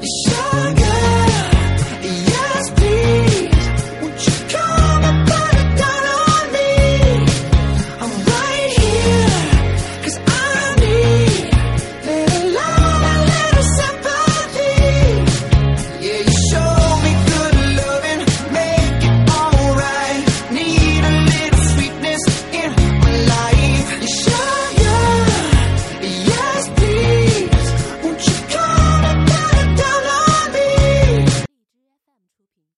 Show